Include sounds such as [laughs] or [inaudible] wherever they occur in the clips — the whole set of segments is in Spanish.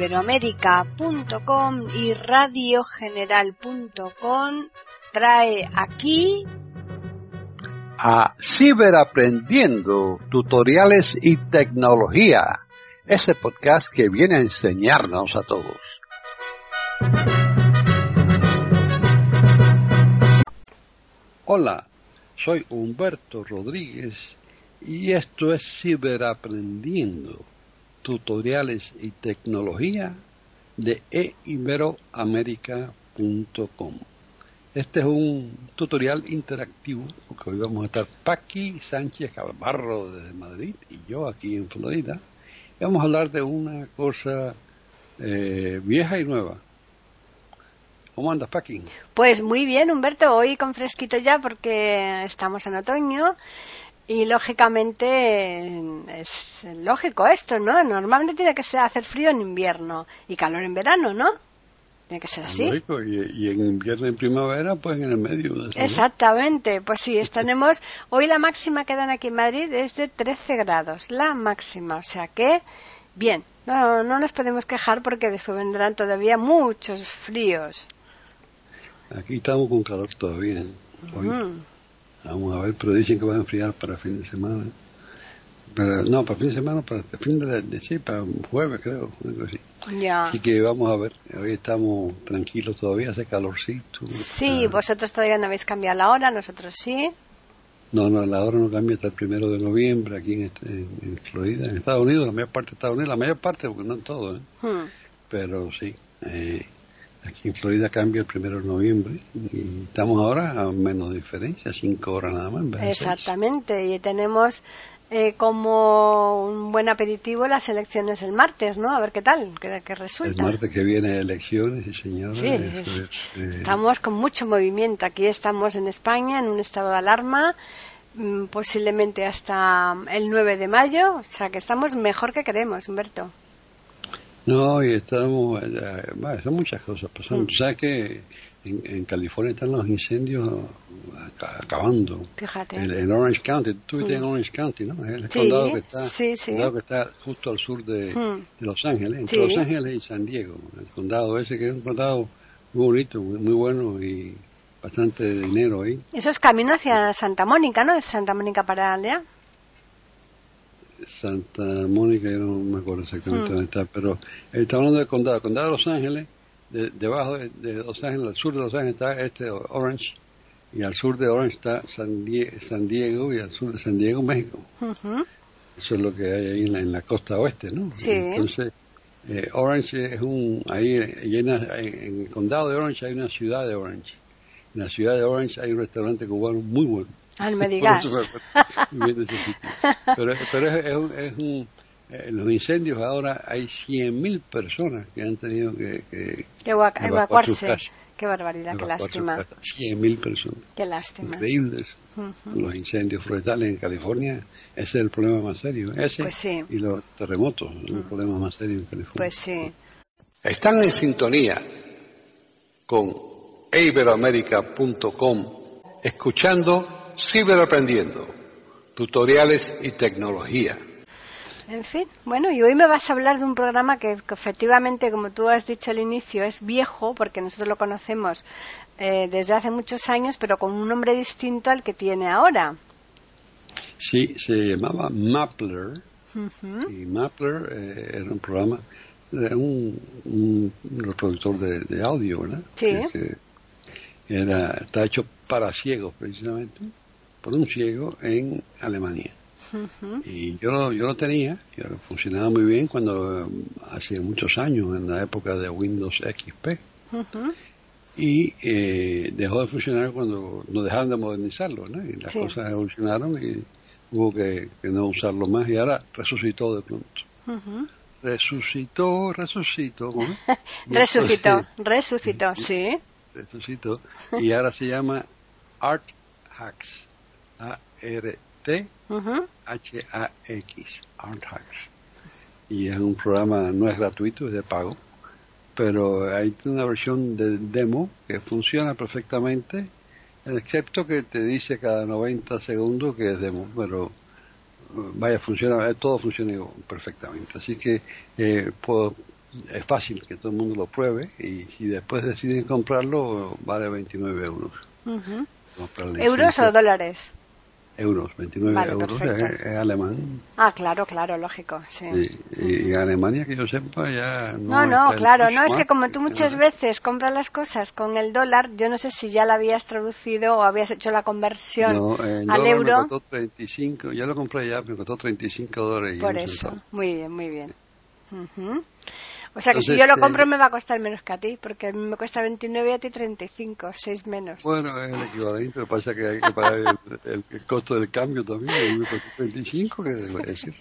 iberoamérica.com y radiogeneral.com trae aquí a Ciberaprendiendo, tutoriales y tecnología, ese podcast que viene a enseñarnos a todos. Hola, soy Humberto Rodríguez y esto es Ciberaprendiendo, tutoriales y tecnología de eiberoamerica.com. Este es un tutorial interactivo porque hoy vamos a estar Paqui Sánchez Calvarro desde Madrid y yo aquí en Florida. Y vamos a hablar de una cosa eh, vieja y nueva. ¿Cómo andas, Paqui? Pues muy bien, Humberto. Hoy con fresquito ya porque estamos en otoño y lógicamente es lógico esto, ¿no? Normalmente tiene que ser hacer frío en invierno y calor en verano, ¿no? Tiene que ser así. y, en invierno y primavera, pues en el medio. Exactamente, pues sí, tenemos, hoy la máxima que dan aquí en Madrid es de 13 grados, la máxima, o sea que, bien, no, no nos podemos quejar porque después vendrán todavía muchos fríos. Aquí estamos con calor todavía, hoy. Vamos a ver, pero dicen que va a enfriar para fin de semana. Pero, no, para fin de semana, para fin de, de sí, para jueves creo, algo así. Ya. Así que vamos a ver, hoy estamos tranquilos todavía, hace calorcito. Sí, vosotros todavía no habéis cambiado la hora, nosotros sí. No, no, la hora no cambia hasta el primero de noviembre aquí en, este, en, Florida, en Estados Unidos, la mayor parte de Estados Unidos, la mayor parte, porque no en todo, ¿eh? Hmm. pero sí, eh, aquí en Florida cambia el primero de noviembre y estamos ahora a menos diferencia, cinco horas nada más. Exactamente, y tenemos eh, como un buen aperitivo las elecciones el martes, ¿no? A ver qué tal, qué, qué resulta. El martes que viene elecciones, sí, señora. Sí, eh, estamos con mucho movimiento. Aquí estamos en España en un estado de alarma, mm, posiblemente hasta el 9 de mayo, o sea que estamos mejor que queremos, Humberto. No, y estamos, eh, bueno, son muchas cosas pasando. ¿Sabes que en, California están los incendios acabando. Fíjate. En, Orange County, tú vives en Orange County, ¿no? El condado, que está, condado que está justo al sur de, Los Ángeles, entre Los Ángeles y San Diego. El condado ese que es un condado muy bonito, muy, bueno y bastante dinero ahí. Eso es camino hacia Santa Mónica, ¿no? De Santa Mónica para Aldea. Santa Mónica, yo no me acuerdo exactamente dónde está, pero está hablando del condado. El condado de Los Ángeles debajo de, Los Ángeles, al sur de Los Ángeles está este Orange y al sur de Orange está San, Diego y al sur de San Diego México. Eso es lo que hay ahí en la, costa oeste, ¿no? Entonces, eh, Orange es un, ahí en, el condado de Orange hay una ciudad de Orange. En la ciudad de Orange hay un restaurante cubano muy bueno. Ah, me [laughs] digas. [laughs] pero, pero es, un, es un en los incendios ahora hay 100.000 personas que han tenido que, que evacuarse. Qué barbaridad, qué lástima. 100.000 personas. Qué lástima. Increíbles. Los incendios forestales en California, ese es el problema más serio. Ese pues sí. y los terremotos, el problema más serio en California. Pues sí. Están en sintonía con iberoamerica.com, escuchando Ciberaprendiendo, tutoriales y tecnología en fin, bueno, y hoy me vas a hablar de un programa que, efectivamente, como tú has dicho al inicio, es viejo, porque nosotros lo conocemos eh, desde hace muchos años, pero con un nombre distinto al que tiene ahora. Sí, se llamaba Mapler. Y Mapler eh, era un programa, era un, reproductor de, audio, ¿verdad? Sí. era, está hecho para ciegos, precisamente, por un ciego en Alemania. Y yo lo, yo lo tenía, y funcionaba muy bien cuando hace muchos años, en la época de Windows XP. Y eh, dejó de funcionar cuando nos dejaron de modernizarlo, ¿no? Y las cosas evolucionaron y hubo que, no usarlo más y ahora resucitó de pronto. Resucitó, resucitó. [laughs] resucitó, resucitó, sí. Resucitó. Y ahora se llama Art Hacks. A-R T H-A-X, Y es un programa, no es gratuito, es de pago, pero hay una versión de demo que funciona perfectamente, excepto que te dice cada 90 segundos que es demo, pero vaya, funciona, todo funciona perfectamente. Así que eh, es fácil que todo el mundo lo pruebe y si después deciden comprarlo, vale 29 euros. ¿Euros o dólares? Euros, 29 euros es, alemán. Ah, claro, claro, lógico, sí. Y, Alemania, que yo sepa, ya no. No, claro, no, es que como tú muchas veces compras las cosas con el dólar, yo no sé si ya la habías traducido o habías hecho la conversión al euro. Me costó 35, ya lo compré ya, me costó 35 dólares. Por eso, muy bien, muy bien. O sea que si yo lo compro me va a costar menos que a ti, porque a mí me cuesta 29 y a ti 35, 6 menos. Bueno, es el equivalente, lo que pasa es que hay que pagar el, costo del cambio también, me costó 35, que decir.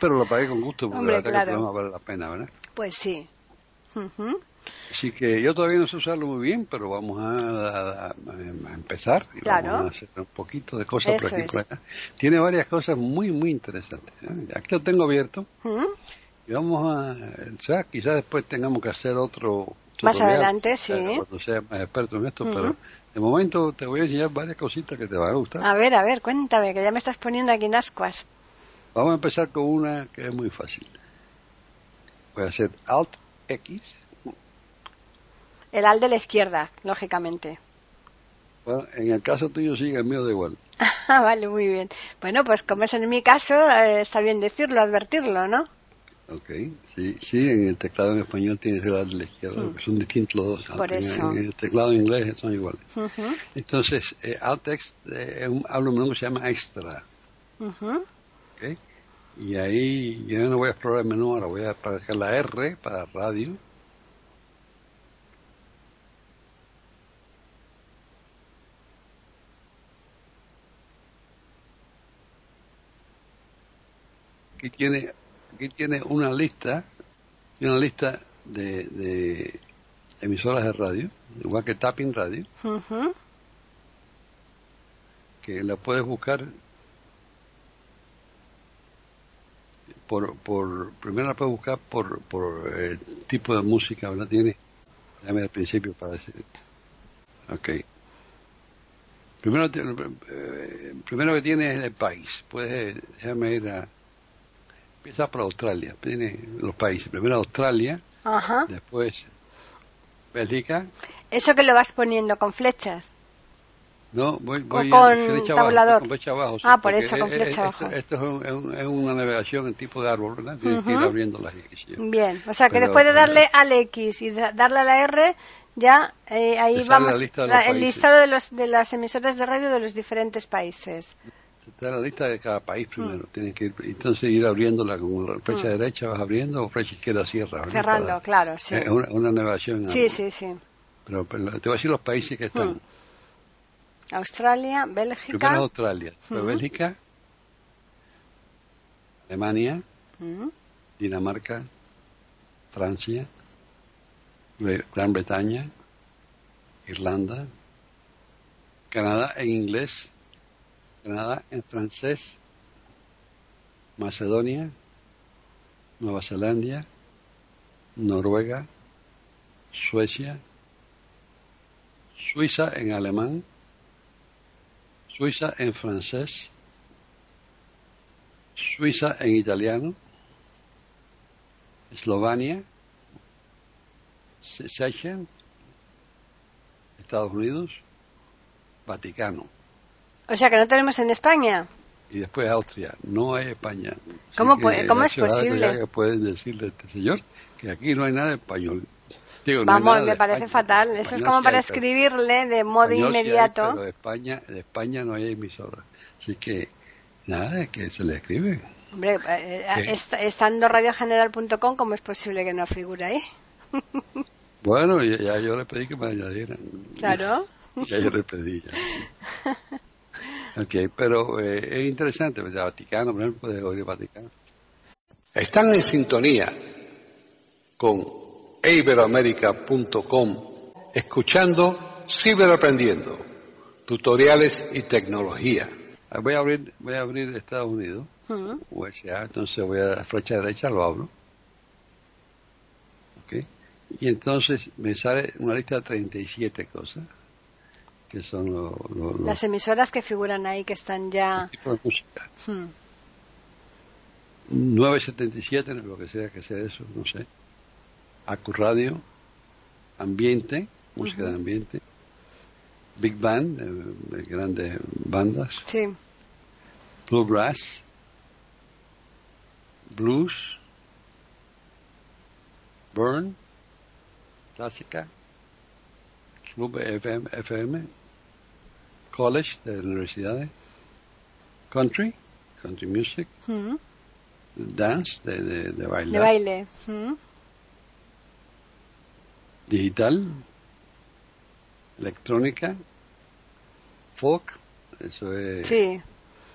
Pero lo pagué con gusto, porque la verdad que vale la pena, ¿verdad? Pues sí. Así que yo todavía no sé usarlo muy bien, pero vamos a, empezar y vamos a hacer un poquito de cosas por aquí Tiene varias cosas muy, muy interesantes. ¿eh? Aquí lo tengo abierto. Y vamos a, sea, quizás después tengamos que hacer otro más adelante, sí. Cuando sea más experto en esto, pero de momento te voy a enseñar varias cositas que te van a gustar. A ver, a ver, cuéntame, que ya me estás poniendo aquí en ascuas. Vamos a empezar con una que es muy fácil. Voy a hacer Alt X. El Alt de la izquierda, lógicamente. Bueno, en el caso tuyo sí, el mío da igual. [laughs] vale, muy bien. Bueno, pues como es en mi caso, eh, está bien decirlo, advertirlo, ¿no? Ok, sí, sí, en el teclado en español tiene que de la izquierda, son distintos los dos. Por eso. En, el teclado en inglés son iguales. Entonces, eh, Altext eh, es un, un que se llama Extra. okay. Y ahí yo no voy a explorar el menú, ahora voy a aparecer la R para radio. Aquí tiene aquí tiene una lista, una lista de, emisoras de radio, igual que Tapping Radio, que la puedes buscar por, por primero la puedes buscar por, por el tipo de música, ¿verdad? Tiene, déjame al principio para decir, ok. Primero, eh, primero que tiene es el país, puedes, déjame ir a empieza por Australia, tiene los países. Primero Australia, después Bélgica. ¿Eso que lo vas poniendo con flechas? No, voy, voy con flecha tabulador. Abajo, con flecha abajo. ah, por eso, con flecha abajo. Esto, es, una navegación en tipo de árbol, ¿verdad? Tienes que ir abriendo las X. Bien, o sea que después de darle al X y darle a la R, ya eh, ahí vamos, el listado de, los, de las emisoras de radio de los diferentes países está la lista de cada país primero. Mm. Tienes que ir, entonces ir abriéndola con la flecha mm. derecha vas abriendo o flecha izquierda cierra. Cerrando, claro, sí. Es una, una navegación. Sí, sí, sí. Pero, te voy a decir los países que están. Mm. Australia, Bélgica. Primero Australia, Bélgica, Alemania, Dinamarca, Francia, Gran Bretaña, Irlanda, Canadá en inglés, Canadá en francés, Macedonia, Nueva Zelanda, Noruega, Suecia, Suiza en alemán, Suiza en francés, Suiza en italiano, Eslovenia, Seychelles, Estados Unidos, Vaticano. O sea que no tenemos en España. Y después Austria. No hay España. ¿Cómo, ¿cómo es posible? Que pueden decirle a este señor que aquí no hay nada español. Vamos, me parece fatal. Eso es como para escribirle de modo inmediato. pero de España, de España no hay emisora. Así que, nada, que se le escribe. Hombre, eh, eh, estando radiogeneral.com, ¿cómo es posible que no figure ahí? [laughs] bueno, ya, yo le pedí que me añadieran. Claro. Ya yo le pedí. Ya, [laughs] [laughs] Ok, pero eh, es interesante, el Vaticano, por ejemplo, puede oír Vaticano. Están en sintonía con iberoamerica.com, escuchando Ciberaprendiendo, tutoriales y tecnología. Ah, voy a abrir, voy a abrir Estados Unidos, USA, entonces voy a la flecha derecha, lo abro. Okay. Y entonces me sale una lista de 37 cosas que son las emisoras que figuran ahí que están ya música. 977 hmm. lo que sea que sea eso no sé. Acuradio, ambiente, música de ambiente, big band, eh, grandes bandas, Sí. bluegrass, blues, burn, clásica, club FM, FM, college de universidades, country, country music, Mm. dance de, de, de De baile. Mm. digital, electrónica, folk, eso es Sí,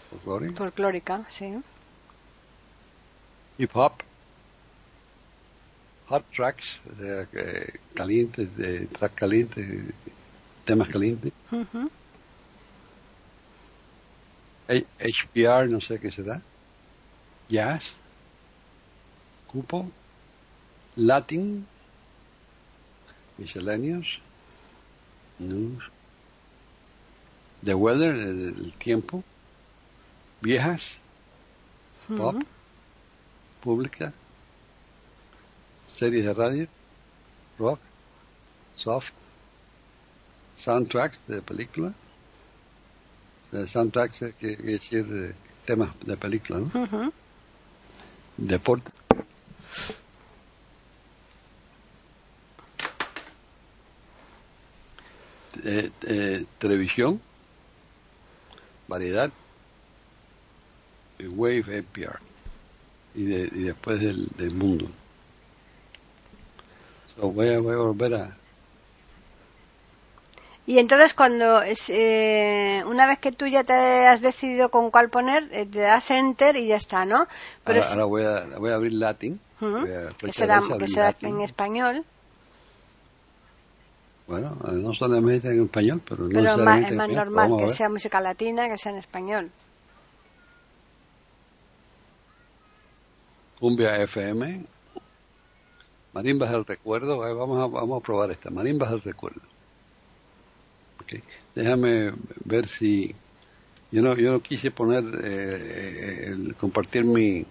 folclore, folclórica, sí. hip hop, hot tracks, o sea, que calientes, de tracks calientes, temas calientes, Ujú. H- HPR, no sé qué será, jazz, cupo, latin, misceláneos, news, the weather, el, el tiempo, viejas, pop, Ujú. pública, series de radio, rock, soft, soundtracks de película. Eh, Soundtracks es que, que decir temas de película, ¿no? Ujú. Deporte. Eh, eh, televisión, variedad, Wave APR y, de- y después del, del mundo. So, voy, a, voy a volver a... Y entonces cuando es, eh, una vez que tú ya te has decidido con cuál poner, eh, te das enter y ya está, ¿no? Pero Ahora, es- ahora voy, a, voy a abrir Latin. Ujú. voy a que será, que será en español, Bueno, eh, no solamente en español, pero no pero es más, es en más español. normal que sea música latina que sea en español. Cumbia FM, Marimbas del Recuerdo, eh, vamos a, vamos a probar esta, Marimbas del Recuerdo. Déjame ver si... Yo no, yo no quise poner, eh, eh, el- compartir mi...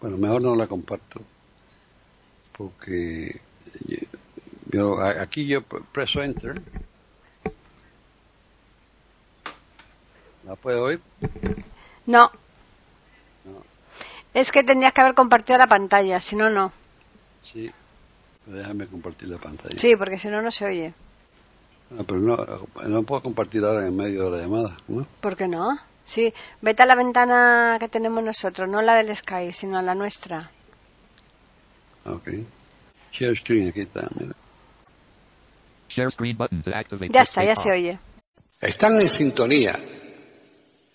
Bueno, mejor no la comparto, porque yo, aquí yo pre- preso Enter. ¿La puedo oír? No. No. Es que tendrías que haber compartido la pantalla, si no, no. Sí. Déjame compartir la pantalla. Sí, porque si no, no se oye. Ah, pero no, no puedo compartir ahora en medio de la llamada, ¿no? ¿Por qué no? Sí, vete a la ventana que tenemos nosotros, no la del Sky, sino a la nuestra. Ok. Share screen, aquí está, mira. Share screen button to activate. Ya está, ya se oye. Están en sintonía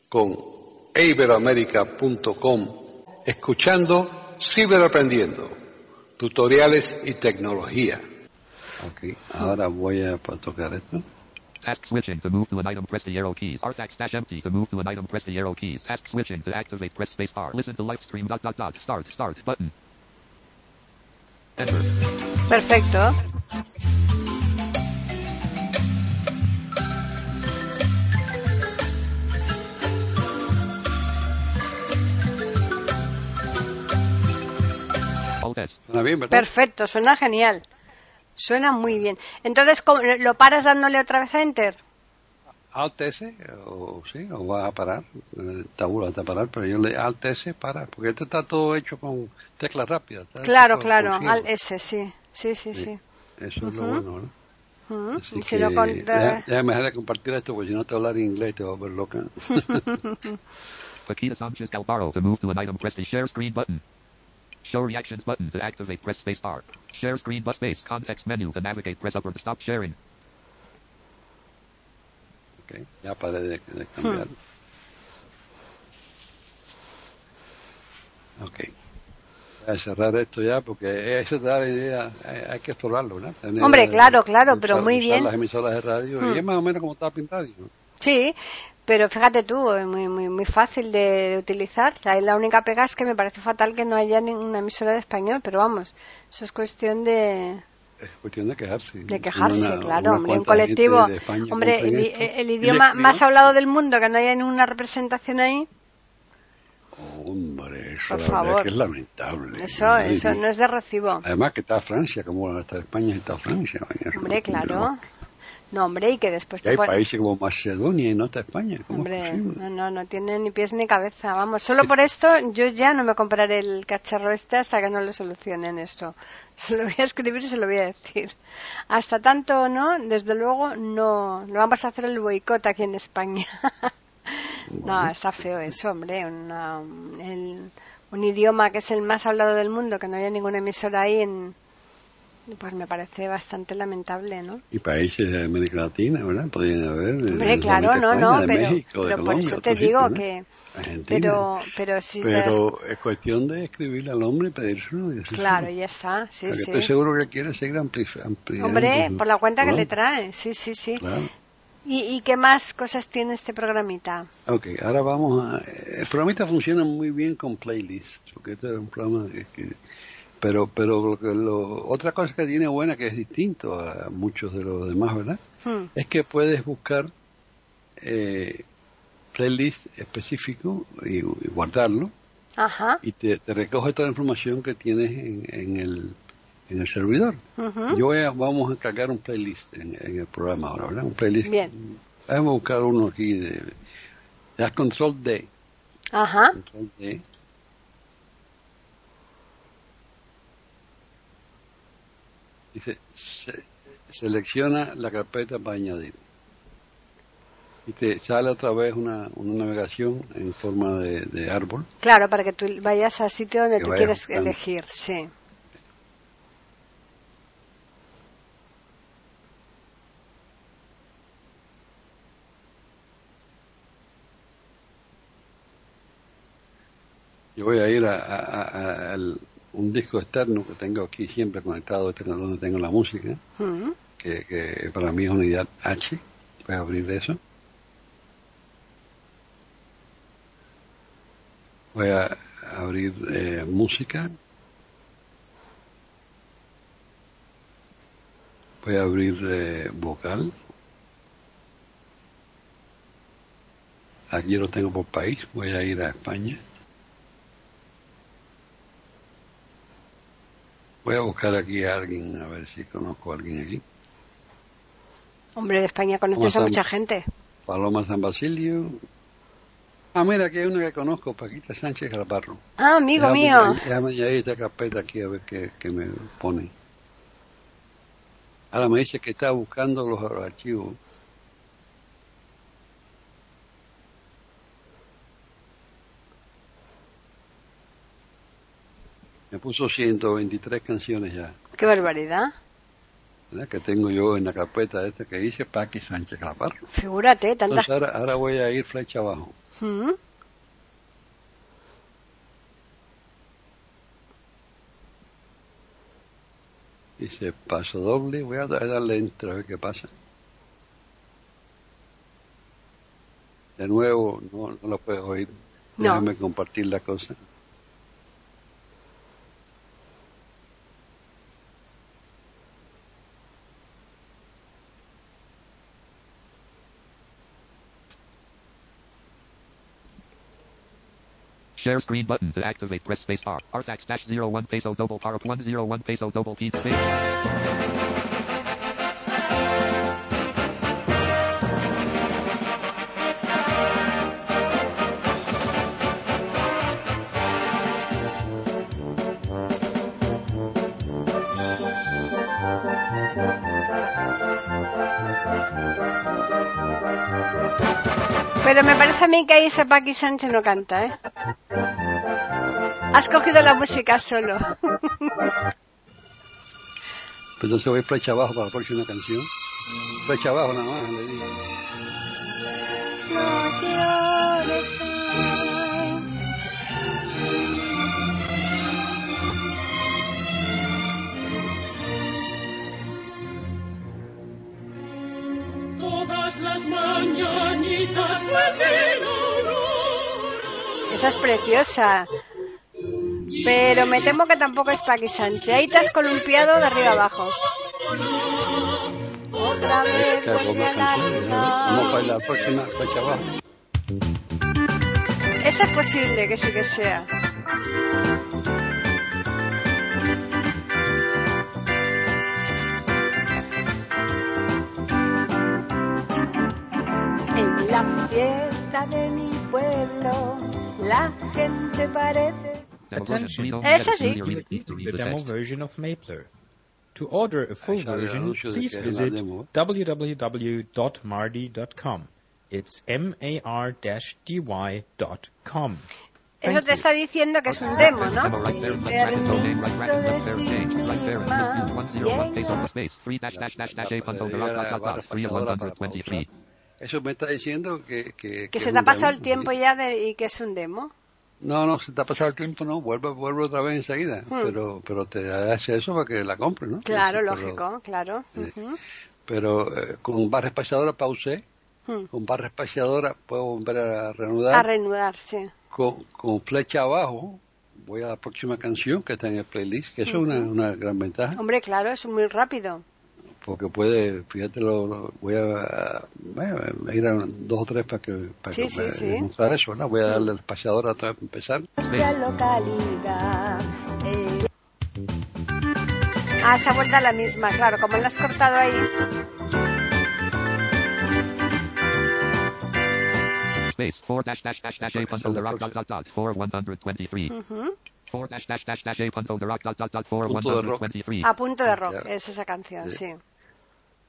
con iberoamerica.com escuchando Ciberaprendiendo, tutoriales y tecnología. Ok, ahora voy a tocar esto. Task switching to move to an item, press the arrow keys. Artax dash empty to move to an item, press the arrow keys. Task switching to activate, press space bar. Listen to live stream dot dot dot. Start start button. Enter. Perfecto. ¿Suena bien, verdad? Perfecto, suena genial. Suena muy bien. Entonces, ¿cómo- ¿lo paras dándole otra vez a Enter? Alt S, o sí, o vas a parar, tabula a parar, pero yo le Alt S para, porque esto está todo hecho con teclas rápidas. está Claro, claro, con al ciego. S, sí. Sí, sí, Sí. sí. Eso es lo bueno, ¿no? Así si que con- déjame dejar de compartir esto, porque si no te hablar inglés te va a volver loca. Paquita Sanchez Galbaro to move to an item, press the share screen button. Show reactions button to activate, press space bar. Share screen but space context menu to navigate, press up or to stop sharing. Ok, Ya paré de, de cambiar. Ok. Voy a cerrar esto ya porque eso te da la idea, hay, hay que explorarlo, ¿verdad? Tener- Hombre, claro, claro, pero muy usar bien. las emisoras de radio Hmm. y es más o menos como Tapping Radio. ¿no? Sí, pero fíjate tú, es muy, muy, muy fácil de, de utilizar. La, la única pega es que me parece fatal que no haya ninguna emisora de español, pero vamos, eso es cuestión de, Es cuestión de quejarse. de quejarse, Una- claro, una hombre, un colectivo. Hombre, el, el Y idioma más hablado del mundo, que no haya ninguna representación ahí. Hombre, Eso Por favor. que es lamentable. Eso, Sí, eso no es de recibo. Además que está Francia, como está España está Francia. Hombre, no- claro. No, hombre, y que después te hay países como Macedonia y no está España. ¿Cómo es Hombre, no, no, no tiene ni pies ni cabeza. Vamos, solo por esto yo ya no me compraré el cacharro este hasta que no le solucionen esto. [laughs] Se lo voy a escribir y se lo voy a decir. Hasta tanto no, desde luego no. No vamos a hacer el boicot aquí en España. [laughs] No, está feo eso, hombre. Una- el- un idioma que es el más hablado del mundo, que no haya ninguna emisora ahí, en- pues me parece bastante lamentable, ¿no? Y países de América Latina, ¿verdad? Podrían haber. Hombre, claro, no, España, no, de pero, México, de pero por Colombia, eso te digo sitios, ¿no? que. Argentina. Pero, pero si te das- Pero es cuestión de escribirle al hombre y pedírselo. y. Claro, ya está, sí, Porque sí. Estoy seguro que quiere seguir ampli- ampliando. Hombre, su- por la cuenta que ¿no? le trae, sí, sí, sí. Claro. ¿Y, ¿Y qué más cosas tiene este programita? Ok, ahora vamos a... El programita funciona muy bien con playlists, porque este es un programa que... que- pero pero lo, otra cosa que tiene buena, que es distinto a muchos de los demás, ¿verdad? Hmm, Es que puedes buscar eh, playlist específico y, y guardarlo Ajá. y te, te recoge toda la información que tienes en, en el, en el servidor. Yo voy a, vamos a cargar un playlist en, en el programa ahora, ¿verdad? Un playlist. Bien. Vamos a buscar uno aquí de... Das Control D. Ajá. Control D. Dice, se- selecciona la carpeta para añadir. Y te sale otra vez una, una navegación en forma de, de árbol. Claro, para que tú vayas al sitio donde Que tú quieres buscando. elegir, sí. Yo voy a ir a, a- a- a- al- un disco externo que tengo aquí siempre conectado, este es donde tengo la música, que, que para mí es unidad H. Voy a abrir eso. Voy a abrir eh, música. Voy a abrir eh, vocal. Aquí lo tengo por país. Voy a ir a España. Voy a buscar aquí a alguien, a ver si conozco a alguien aquí. Hombre, de España ¿Cómo conoces a mucha gente. Paloma San Basilio. Ah, mira, aquí hay una que conozco, Paquita Sánchez Galvarro. Ah, amigo Déjame- mío. Déjame añadir esta carpeta aquí a ver qué, qué me pone. Ahora me dice que está buscando los archivos. Me puso 123 canciones ya, Qué barbaridad. ¿verdad? que tengo yo en la carpeta esta que dice Paqui Sánchez Galvarro. Figúrate, tantas. Entonces ahora, ahora voy a ir flecha abajo. Mm, Dice paso doble, voy a da- darle enter a ver qué pasa. De nuevo, no, no lo puedes oír. No. Déjame compartir la cosa. Share screen button to activate. Press space bar. Arthax dash zero one peso double par 101 peso double P space. Pero me parece a mí que ahí ese Paqui Sánchez no canta, ¿eh? Has cogido la música solo. [laughs] Pues entonces voy flecha abajo para la próxima canción. Flecha abajo nada más, le digo. No llores, Todas las mañanitas aurora. Esa es preciosa. Pero me temo que tampoco es Paqui Sánchez. Ahí te has columpiado de arriba abajo. Otra vez. Vamos para la próxima. Esa es posible que sí que sea. En la fiesta de mi pueblo, la gente parece. Attention, essayez. The demo version of Mapler. To order a full version, please visit www.mardy.com. It's m-a-r-d-y.com. Eso te está diciendo que es un demo, ¿no? Eso me está diciendo que... Que, que se te ha pasado el tiempo ya de, y que es un demo. No, no, se te ha pasado el tiempo, no, vuelve, vuelve otra vez enseguida. Hmm. Pero, pero te hace eso para que la compres, ¿no? Claro, Pero- lógico, claro. Ujú. Pero eh, con barra espaciadora pausé, Hmm. con barra espaciadora puedo volver a reanudar. A reanudar, sí. con, con flecha abajo voy a la próxima canción que está en el playlist, que eso es una, una gran ventaja, Hombre, claro, es muy rápido. Porque puede, fíjate, lo, lo- voy a, bueno, a ir a dos o tres para que, para Sí, que sí, me- sí. demostrar eso, ¿no? Voy a darle al espaciador vez para empezar. Localidad. eh. Ah, se ha vuelto a la misma, claro, como la has cortado ahí. Space, 4 dash dash dash dash a rock, dot, dot, dot, 4 123. Ujú. 4 dash dash dash dash a punto, the rock, dot, dot, dot, 4 Punto de rock. 123. A punto de rock, Ya. es esa canción, Sí. sí.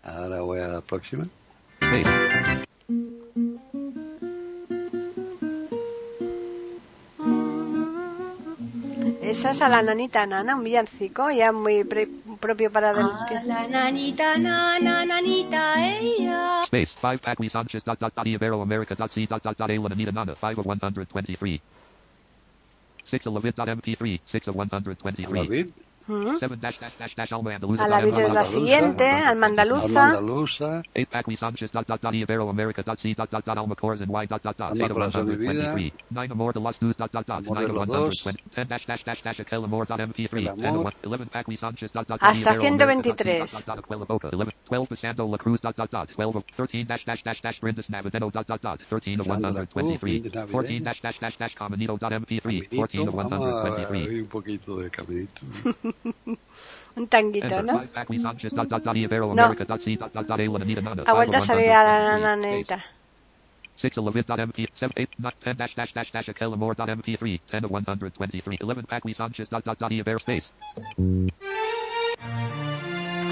Ahora voy a la próxima. Space, Esa es a la nanita nana, un villancico, ya muy pre- propio para del... A la nanita, nana, nanita, ella. space, 5 Pacquiao Sanchez, dot, dot, dot, Ibero America, dot, C, dot, dot, dot, Ayla Nana, 5 of 123. 6 of Levit, dot, MP3, 6 of A la 123. vid, Ujú. 7 dash dash dash dash Alma Andaluza, A la dot, vid es la siguiente, Alma Alma Andaluza. andaluza, 8 Pacquiao Sanchez, dot, dot, dot, Ibero America, dot, C, dot, dot, dot, Alma Cores and Y, dot, dot, dot, Alma 8 of Corazón de Vida. 123. 9 Amor de los News, dot, dot, dot, Amor 9 de of los Dos. 120. 10 dash dash dash dash Aquel Amor, dot, MP3. El 10 of Amor. 1 11 Pacquiao Sanchez, dot, dot, dot, Hasta Ibero America, dot, C, 123. dot, dot, dot, Aquela Boca. 11 12 Pasando La Cruz, dot, dot, dot, 12 of 13 dash dash dash dash Brindis Navideno, dot, dot, dot, 13 of Pasando la Cruz, 123. Brindis Navideno. 14 dash dash dash dash Caminito, dot, MP3. 14 Caminito, of vamos a 123. oír un poquito de caminito. [laughs] Un tanguito, ¿no? 5 Pacquiao Sanchez, dot, dot, dot, Ibero No. America, dot, C, dot, dot, dot, Ayla Anita Nana, Ha 5 vuelto a of salir a la 123. nanita. 6 of Levit, dot, MP, 7 8 not 10 dash dash dash dash Aquel Amor, dot, MP3. 10 of 123. 11 Pacquiao Sanchez, dot, dot, Space.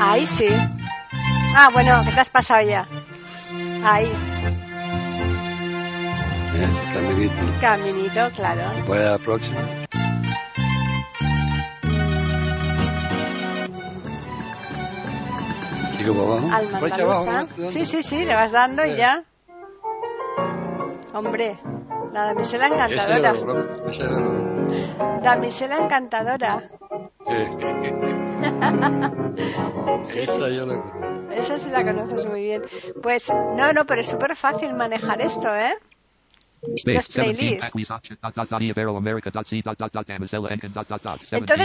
Ahí sí. Ah, bueno, que te has pasado ya. Ahí, caminito. caminito, claro. Voy a la próxima. ¿No? Sí, sí, sí, le vas dando y ya. Hombre, la damisela encantadora. Damisela encantadora. [laughs] Esa yo la conozco. Esa sí la conoces muy bien. Pues, no, no, pero es súper fácil manejar esto, ¿eh? Entonces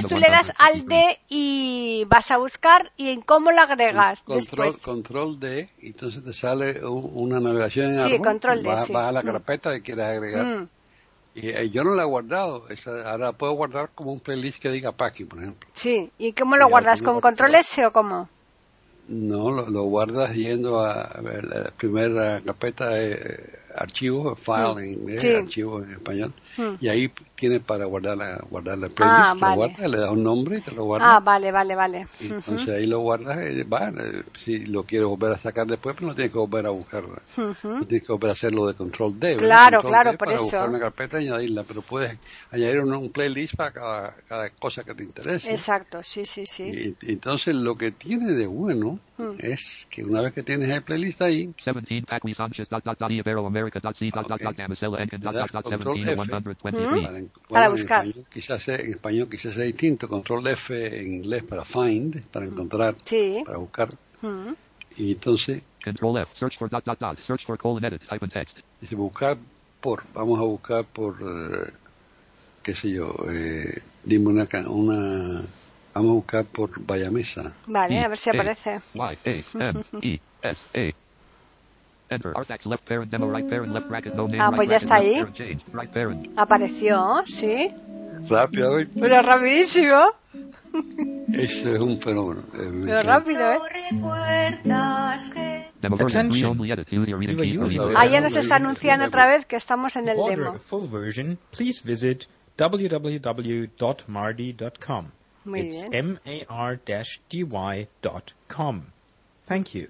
tú le das al 123. D y vas a buscar y en cómo lo agregas Control, después. control D, entonces te sale un- una navegación en Sí, árbol. control D, Vas, sí. vas a la Mm. carpeta que quieres agregar. Mm, Y eh, yo no la he guardado. Esa, ahora la puedo guardar como un playlist que diga Paki, por ejemplo. sí, ¿y cómo lo Y guardas? ¿Con control S o cómo? No, lo, lo guardas yendo a, a ver, la primera carpeta de archivo, file en inglés, Sí. archivo en español. Mm. Y ahí tienes para guardar la, guardar la playlist. Ah, lo vale. guardas, le das un nombre y te lo guardas. Ah, vale, vale, vale. Y Ujú, entonces ahí lo guardas, y va, eh, si lo quieres volver a sacar después, pues no tienes que volver a buscarla. ujú. No tienes que volver a hacerlo de control D. ¿verdad? Claro, Control claro, D por para eso. buscar una carpeta y añadirla, pero puedes añadir un, un playlist para cada, cada cosa que te interese. Exacto, sí, sí, sí. Y, entonces lo que tiene de bueno Mm. es que una vez que tienes el playlist ahí, 17 Pacquiao Sanchez, dot, dot, dot, Ibero America, dot, C, dot, dot, Ok. dot, Damisela Encan, dot, Le dot, das dot, control 17 of F. 123. para, buscar. En español, quizás sea, en español quizás sea distinto, control F en inglés para find, para encontrar, Sí. para buscar. Mm. Y entonces Control F, search for dot, dot, dot, search for colon edit, type in text. dice buscar por, vamos a buscar por, eh, qué sé yo, eh, dime una, una, vamos a buscar por Bayamesa. Vale, E, a ver si A, aparece. Y, A, M, E, S, A. Ah, right pues ya bracket, está ahí. parent, change right parent Apareció, sí. Pero rapidísimo. Eso es un fenómeno. Me Pero rápido, ¿eh? Ah, ya nos está anunciando otra vez que estamos en el order demo. a full version, please visit www.mardy.com. Muy it's bien. mar-dy.com. Thank you.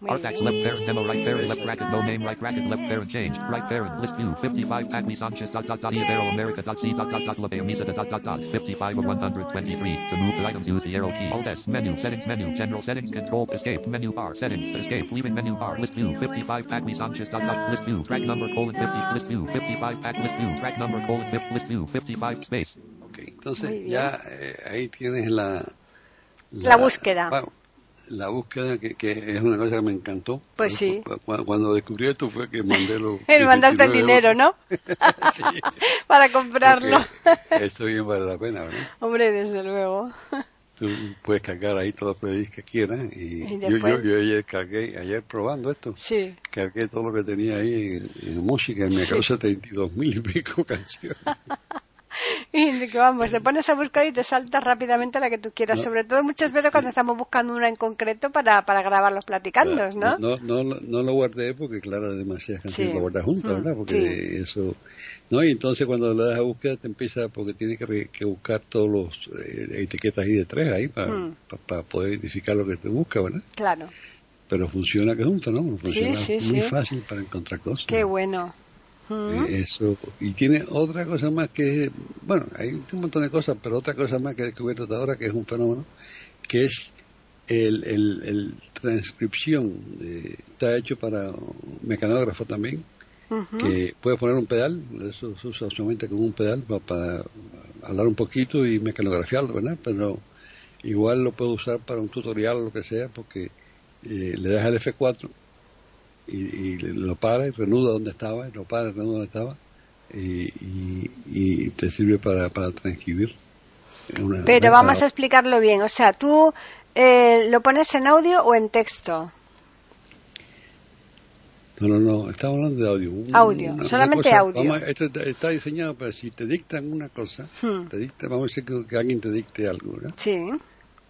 Muy Artax left parent demo right parent left bracket no name right bracket left parent change right parent list view 55 Acme Sanchez dot dot dot Iavero America dot C dot dot dot La Misa dot dot dot 55 of 123 to move the items use the arrow key Alt S menu settings menu general settings control escape menu bar settings escape leaving menu bar list view 55 Acme Sanchez dot dot list view track number colon 50 list view 55 pack list view track number colon 50 list view 55 space Ok, entonces ya eh, ahí tienes la, La búsqueda. bueno, la búsqueda que, que es una cosa que me encantó. Pues sí. Cu- cu- Cuando descubrí esto fue que mandé los... [laughs] Me mandaste el 19 dinero, ¿no? [laughs] [laughs] Sí. Para comprarlo. Porque Eso bien vale la pena, ¿verdad? Hombre, desde luego. Tú puedes cargar ahí todos los periodistas que quieras y, Y yo, yo, yo ayer cargué, ayer probando esto, Sí. cargué todo lo que tenía ahí en, en música y me quedó 72 mil y pico canciones. [laughs] Y que vamos, te pones a buscar y te saltas rápidamente la que tú quieras. No. Sobre todo muchas veces cuando estamos buscando una en concreto para, para grabar los platicandos, ¿no? No, no, no, no lo guardé porque, claro, hay demasiadas canciones Sí. lo guardas juntas, Mm, ¿verdad? Porque sí. eso... No, y entonces cuando le das a búsqueda te empieza, porque tienes que, re- que buscar todos los eh, etiquetas ahí de tres ahí para, Mm. poder identificar lo que te busca, ¿verdad? Claro. Pero funciona que un fenómeno, funciona sí, muy sí. fácil para encontrar cosas. Qué bueno. Eh, Eso, y tiene otra cosa más que, bueno, hay un montón de cosas, pero otra cosa más que he descubierto hasta ahora que es un fenómeno, que es el, el, el transcripción. eh, está hecho para un mecanógrafo también, que puede poner un pedal, eso se usa usualmente con un pedal para, para hablar un poquito y mecanografiarlo, ¿verdad? Pero igual lo puedo usar para un tutorial o lo que sea, porque eh, le das el F4 y, y lo para y reanuda donde estaba, y lo para y reanuda donde estaba, y, y, y te sirve para, para transcribir. Una- Pero una- vamos a explicarlo bien. O sea, tú eh, lo pones en audio o en texto. No, no, no, estamos hablando de audio. Un- Audio, solamente audio. vamos esto está, está diseñado para si te dictan una cosa, Hmm. te dicta, vamos a decir que, que alguien te dicte algo. Sí.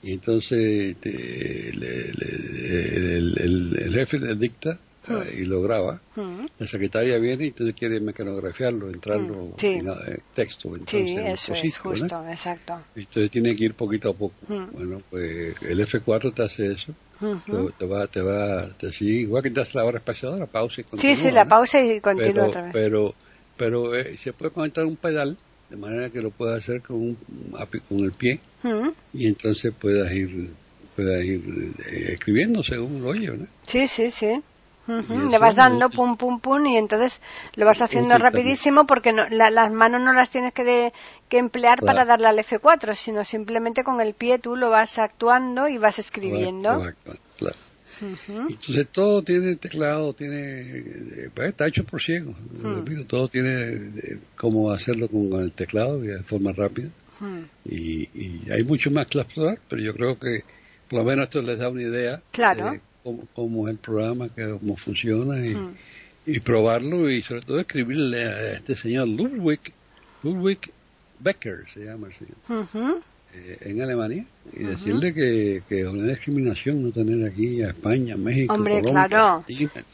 Y entonces te- le- le- el, el- el jefe le dicta Hmm. eh, y lo graba. Mm. La secretaria viene y entonces quiere mecanografiarlo, entrarlo Mm, sí. en eh, texto. Sí, Entonces, en eso es justo, exacto. Entonces tiene que ir poquito a poco. Bueno, pues el F4 te hace eso. Ujú. Te, te va, te va, te sigue, igual que te hace la hora espaciadora, pausa y Sí, continúa. sí, la ¿no? pausa y continúa pero, otra vez. Pero, pero eh, se puede conectar un pedal de manera que lo puedas hacer con, un, con el pie Mm. y entonces puedas ir, puedas ir eh, escribiendo según lo oye, ¿no? Sí, sí, sí. Y Le vas dando pum, pum, pum y entonces lo vas haciendo rapidísimo porque no- la- las manos no las tienes que, de- que emplear Claro. para darle al F4, sino simplemente con el pie tú lo vas actuando y vas escribiendo. Claro. Entonces todo tiene teclado, tiene, eh, pues, está hecho por ciegos, Hmm. todo tiene eh, cómo hacerlo con el teclado de forma rápida. Mm. Y, y hay mucho más que explorar, pero yo creo que por lo menos esto les da una idea Claro. Cómo, cómo es el programa, que, cómo funciona y, Mm. y probarlo y sobre todo escribirle a este señor Ludwig, Ludwig Becker se llama el señor, eh, en Alemania y decirle que, que es una discriminación no tener aquí a España, México, Hombre, Colombia, claro.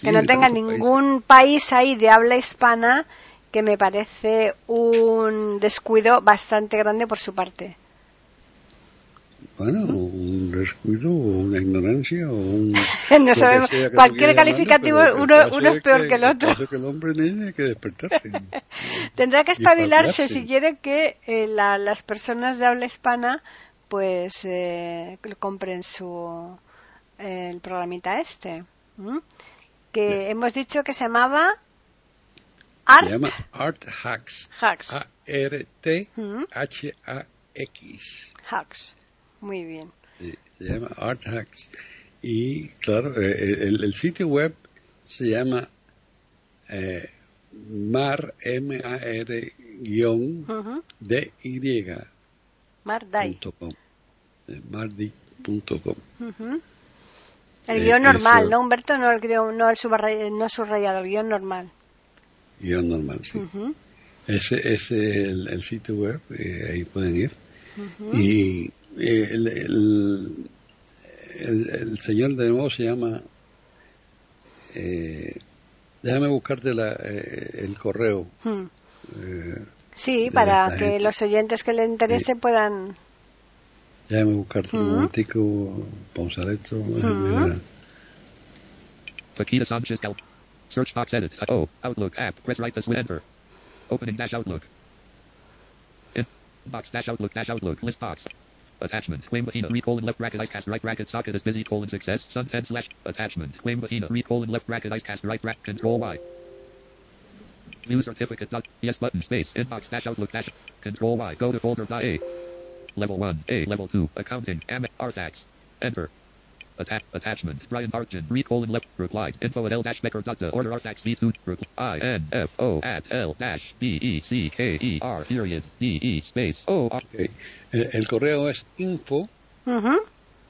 Que no tenga ningún país ahí de habla hispana que me parece un descuido bastante grande por su parte. Bueno, un descuido o una ignorancia o un... [laughs] No sabemos, que cualquier calificativo, el uno, uno es peor que el otro. es que el hombre tiene que despertarse. [laughs] Tendrá que espabilarse si quiere que eh, la- las personas de habla hispana pues eh, compren su eh, el programita este ¿m? que hemos dicho que se llamaba Art Se llama Art Hacks. Hacks A-R-T-H-A-X. Hacks muy bien Sí, se llama Art Hacks. Y claro, eh, el, el sitio web se llama eh, mar, M-A-R, guion, Ujú. D-Y, Mardai punto com. Eh, mardi.com. Ujú. el Eh, guion normal eso- no Humberto no el guion no el subrayado, no subrayado el guion normal Guión normal, sí. Ese, ese es el, el sitio web, eh, ahí pueden ir. Y eh, el, el, el- el señor de nuevo se llama... eh, déjame buscarte la, eh, el correo. Hmm. eh, Sí, para que gente. los oyentes que le interese puedan. déjame buscarte un Ujú. momentico déjame ver. Paquita Sanchez Cal. Search box edit. Oh, Outlook app. Press right to enter. Opening dash Outlook. Box dash Outlook dash Outlook list box. Attachment. Wayne Bahina. Read colon left bracket icecast right bracket socket is busy colon success. Sun 10 slash. Attachment. Wayne Bahina. Read colon left bracket icecast right bracket control Y. View certificate dot. Yes button space. Inbox dash Outlook dash. Control Y. Go to folder dot A. Level 1. A. Level 2. Accounting. Am. Artax. Enter. Attach, attachment. Brian. Read colon left. Replied. Info at L dash Becker dot order Artax V2. Repl- I N F O at L dash B E C K E R period D E space O R. Ok. El, el correo es info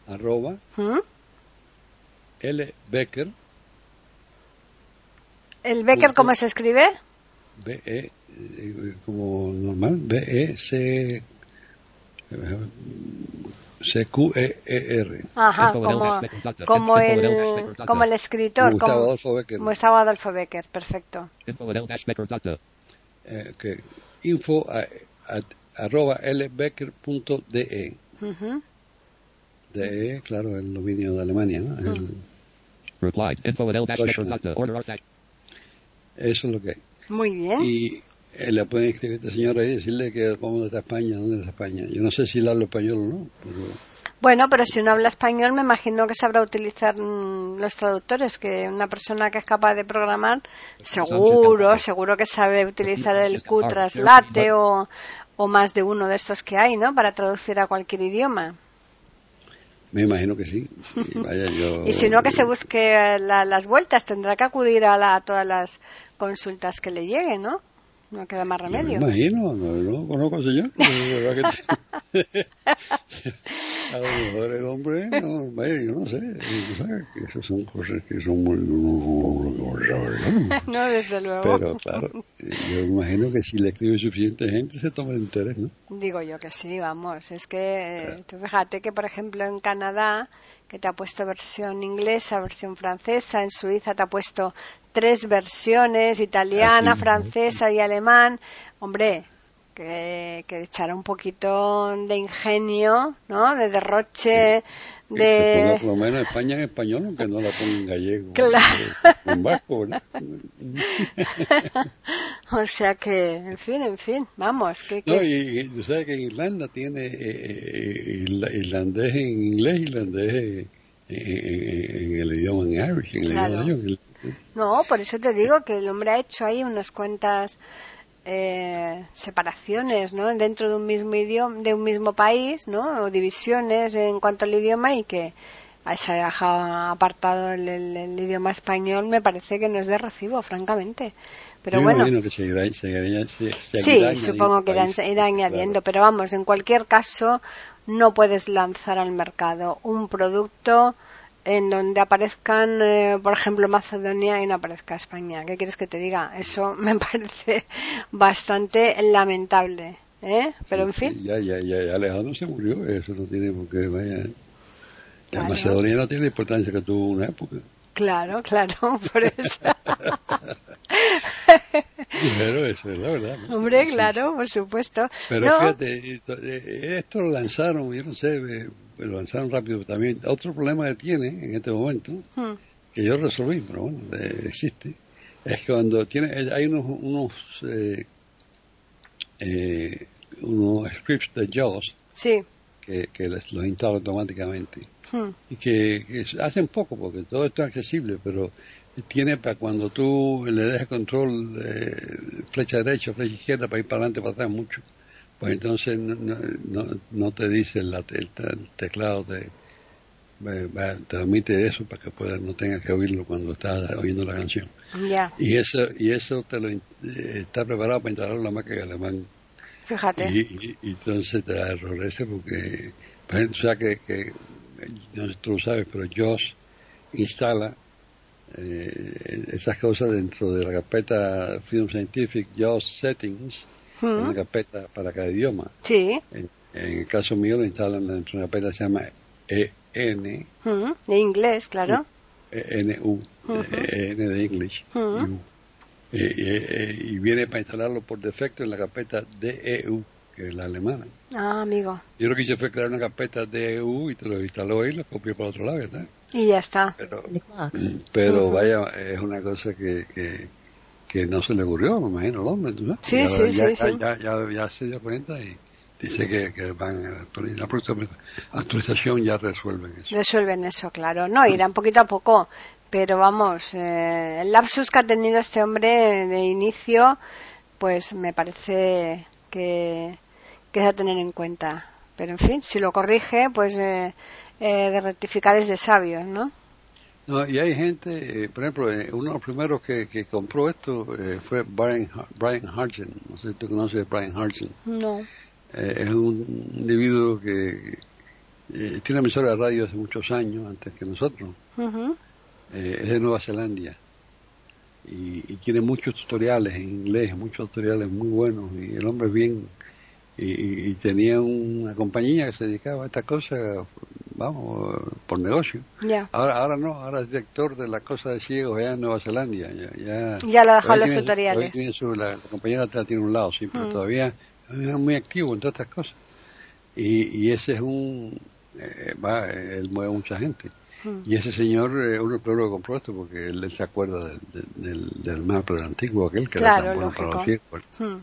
arroba ujú. lbecker ¿El Becker cómo se escribe? B E eh, como normal B C C Q E E R Ajá, como, como, el, como el escritor, Gustavo como, Adolfo Becker Gustavo Adolfo Becker, perfecto. Eh, que info a- a- arroba lbecker.de Ujú. de E, claro el dominio de Alemania ¿no? Order Artax. eso es lo que hay Muy bien. y eh, le pueden escribir a este señor ahí y decirle que vamos de España dónde está España yo no sé si le hablo español o no pero Bueno, pero si uno habla español, me imagino que sabrá utilizar mm, los traductores, que una persona que es capaz de programar, seguro, seguro que sabe utilizar el Q-Translate o, o más de uno de estos que hay, ¿no? Para traducir a cualquier idioma. me imagino que sí y, vaya, yo, [laughs] Y si no, que se busque la- las vueltas, tendrá que acudir a, la- a todas las consultas que le lleguen, ¿no? No queda más Yo me remedio. imagino, no, no conozco al señor. [laughs] [laughs] a lo mejor el hombre, no, yo no sé. sabes esas son cosas que son muy. [laughs] No, desde luego. Pero claro, yo imagino que si le escribe suficiente gente se toma el interés, ¿no? Digo yo que sí, vamos. Es que eh, tú fíjate que, por ejemplo, en Canadá, que te ha puesto versión inglesa, versión francesa, en Suiza te ha puesto tres versiones, italiana, Ah, sí, francesa y alemán. Hombre, que, que echara un poquito de ingenio, ¿no? De derroche, se de... por lo menos España en español, aunque no la ponga en gallego. Claro. En vasco, ¿verdad? [laughs] O sea que, en fin, en fin, vamos. Que, que- No, y, tú sabes que en Irlanda tiene eh, eh, irla- irlandés en inglés, irlandés en, en- en el idioma en Irish, en el Claro. idioma de ellos. No, por eso te digo que el hombre ha hecho ahí unas cuantas eh, separaciones, ¿no? Dentro de un mismo idioma, de un mismo país, ¿no? O divisiones en cuanto al idioma y que se ha dejado apartado el, el- el idioma español, me parece que no es de recibo, francamente. Pero Yo bueno. que se- Sí, supongo que irá añadiendo, pero vamos, en cualquier caso, no puedes lanzar al mercado un producto en donde aparezcan, eh, por ejemplo, Macedonia y no aparezca España. ¿Qué quieres que te diga? Eso [laughs] me parece bastante lamentable. ¿eh? Pero en fin, Ya, ya, ya, ya Alejandro se murió, eso no tiene por qué, vaya. La Claro. Macedonia no tiene la importancia que tuvo una época. Claro, claro, [laughs] por eso. Pero eso es la verdad. ¿no? Hombre, Sí, claro, por supuesto. Pero No, fíjate, esto, eh, esto lo lanzaron, yo no sé, eh, lo lanzaron rápido también. Otro problema que tiene en este momento, hmm, que yo resolví, pero bueno, eh, existe, es que cuando tiene, hay unos, unos, eh, eh, unos scripts de JAWS Sí. Que, que los instala automáticamente. Hmm, y que, que hacen poco porque todo esto es accesible, pero tiene para cuando tú le dejas control eh, flecha derecha, flecha izquierda para ir para adelante, para atrás mucho, pues entonces no, no, no- te dice el, el- el teclado te, te permite eso para que puedas, no tengas que oírlo cuando estás oyendo la canción. Y eso y eso te lo eh, está preparado para instalar la máquina alemán fíjate. y, y- y entonces te da error ese porque, por ejemplo, o sea que, que tú lo sabes, pero JOS instala eh, esas cosas dentro de la carpeta Freedom Scientific JAWS Settings, una carpeta para cada idioma. Sí. En, en el caso mío lo instalan dentro de una carpeta que se llama EN, Mm, De inglés, claro. ENU, EN de English. Ujú. U. Eh, eh, y viene para instalarlo por defecto en la carpeta DEU, que es la alemana. Ah, amigo. Yo lo que hice fue crear una carpeta DEU y te lo instaló ahí y lo copié por otro lado, ¿verdad? Y ya está. Pero, pero vaya, es una cosa que, que, que no se le ocurrió, me imagino, al hombre. ¿tú sabes? Sí, ya, sí, ya, sí, ya, sí. Ya, ya, ya se dio cuenta y dice que, que van a actualizar. La próxima actualización ya resuelven eso. Resuelven eso, claro. No, irán poquito a poco. Pero vamos, eh, el lapsus que ha tenido este hombre de inicio, pues me parece que, que es a tener en cuenta. Pero en fin, si lo corrige, pues eh, eh, de rectificar es de sabios, ¿no? No, y hay gente, eh, por ejemplo, eh, uno de los primeros que, que compró esto eh, fue Brian, Brian Hargen. No sé si tú conoces a Brian Hargen. No. Eh, es un individuo que tiene emisora de radio hace muchos años, antes que nosotros. Ujú. Eh, es de Nueva Zelanda y, y tiene muchos tutoriales en inglés, muchos tutoriales muy buenos y el hombre es bien y, y- tenía una compañía que se dedicaba a esta cosa, vamos, por negocio. Ya. Ahora, ahora no, ahora es director de la cosa de ciegos allá en Nueva Zelanda. Ya, ya, Ya lo todavía los tiene- tutoriales. todavía tiene su- la, la compañía la tiene un lado, sí, pero Mm. todavía es muy activo en todas estas cosas. Y, y ese es un, eh, va, él mueve mucha gente. Mm. Y ese señor, eh, uno que compró esto porque él, él se acuerda del, del, del mapa antiguo aquel que Claro, era tan bueno para los ciegos. Mm.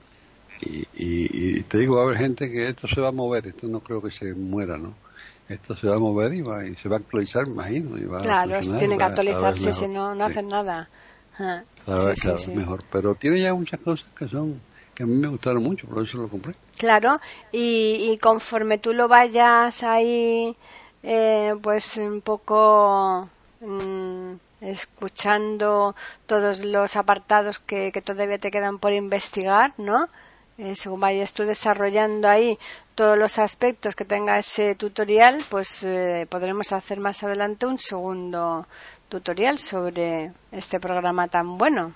Y, y, y te digo, va a haber gente que esto se va a mover, esto no creo que se muera, ¿no? Esto se va a mover y, va, y se va a actualizar, imagino. Y va a Claro, tiene que actualizarse, si no, no Sí, hacen nada. Ah, Cada sí, vez, sí, mejor. Pero tiene ya muchas cosas que son que a mí me gustaron mucho, por eso lo compré. Claro, y, y conforme tú lo vayas ahí, eh, pues un poco mm, escuchando todos los apartados que, que todavía te quedan por investigar, ¿no? Eh, según vayas tú desarrollando ahí todos los aspectos que tenga ese tutorial, pues eh, podremos hacer más adelante un segundo tutorial sobre este programa tan bueno.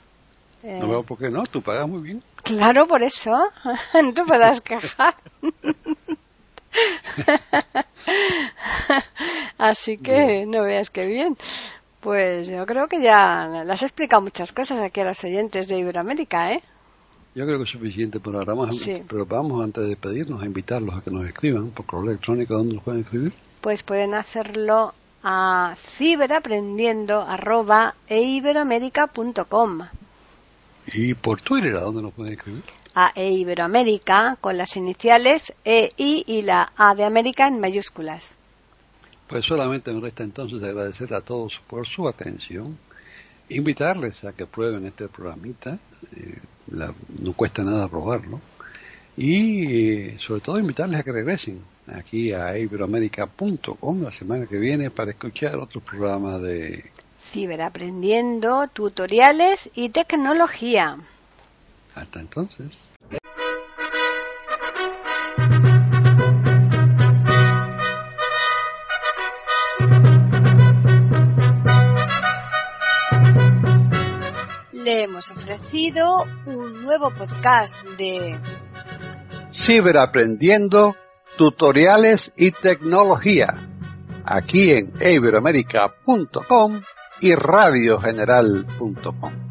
Eh, No veo por qué no, tú pagas muy bien. Claro, por eso. [laughs] No te puedas quejar. [laughs] [laughs] Así que no veas qué bien. Pues yo creo que ya le has explicado muchas cosas aquí a los oyentes de Iberoamérica, ¿eh? Yo creo que es suficiente por ahora, más, Sí. pero vamos antes de despedirnos a invitarlos a que nos escriban por correo electrónico, ¿dónde nos pueden escribir? Pues pueden hacerlo a ciberaprendiendo@eiberoamerica.com Y por Twitter, ¿a dónde nos pueden escribir? A Iberoamérica con las iniciales EI y la A de América en mayúsculas. Pues solamente me resta entonces agradecer a todos por su atención, invitarles a que prueben este programita, eh, la- no cuesta nada probarlo, y eh, sobre todo invitarles a que regresen aquí a iberoamérica.com la semana que viene para escuchar otro programa de... Ciberaprendiendo, tutoriales y tecnología. Hasta entonces. Le hemos ofrecido un nuevo podcast de Ciberaprendiendo, tutoriales y tecnología, aquí en iberoamérica.com y radiogeneral.com.